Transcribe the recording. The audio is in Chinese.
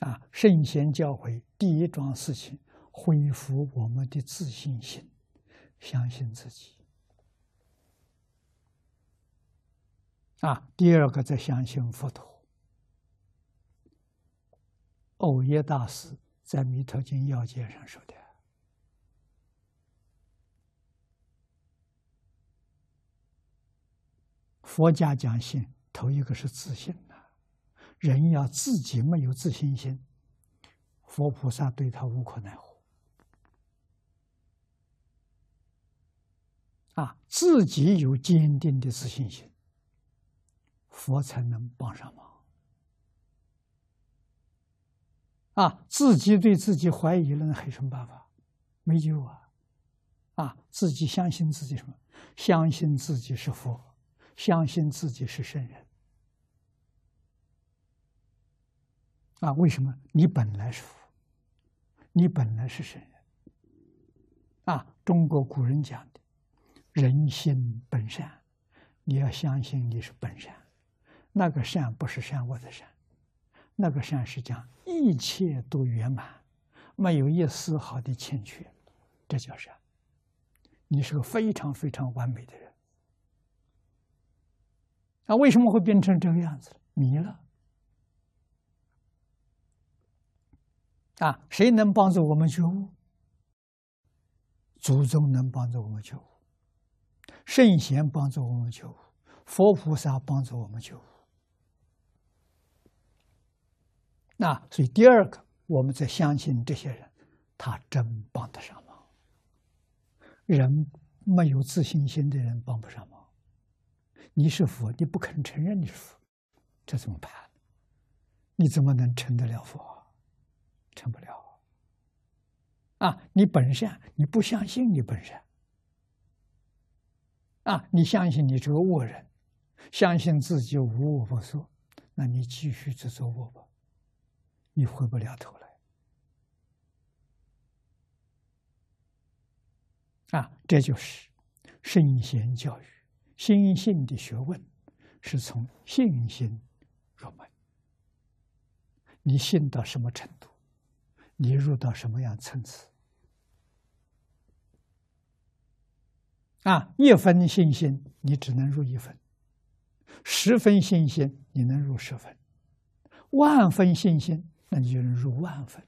啊，圣贤教诲第一桩事情，恢复我们的自信心，相信自己。啊，第二个在相信佛陀。欧耶大师在《弥陀经要解》上说的：“佛家讲信，头一个是自信。人要自己没有自信心，佛菩萨对他无可奈何。啊，自己有坚定的自信心，佛才能帮上忙。”啊，自己对自己怀疑了，还有什么办法？没救啊！啊，自己相信自己什么？相信自己是佛，相信自己是圣人。啊，为什么？你本来是佛，你本来是圣人。啊，中国古人讲的“人心本善”，你要相信你是本善，那个善不是善恶的善。那个善是讲一切都圆满，没有一丝毫的欠缺，这叫善。你是个非常非常完美的人。那为什么会变成这个样子迷了。啊，谁能帮助我们觉悟？祖宗能帮助我们觉悟，圣贤帮助我们觉悟，佛菩萨帮助我们觉悟。那所以第二个，我们在相信这些人，他真帮得上忙。人没有自信心的人帮不上忙。你是佛，你不肯承认你是佛，这怎么办？你怎么能成得了佛？成不了。啊，你本善，你不相信你本善。啊，你相信你这个恶人，相信自己无恶不作，那你继续去做恶吧。你回不了头来啊！这就是圣贤教育、心性的学问，是从信心入门。你信到什么程度，你入到什么样层次啊？一分信心，你只能入一分；十分信心，你能入十分；万分信心。那你就能入万分。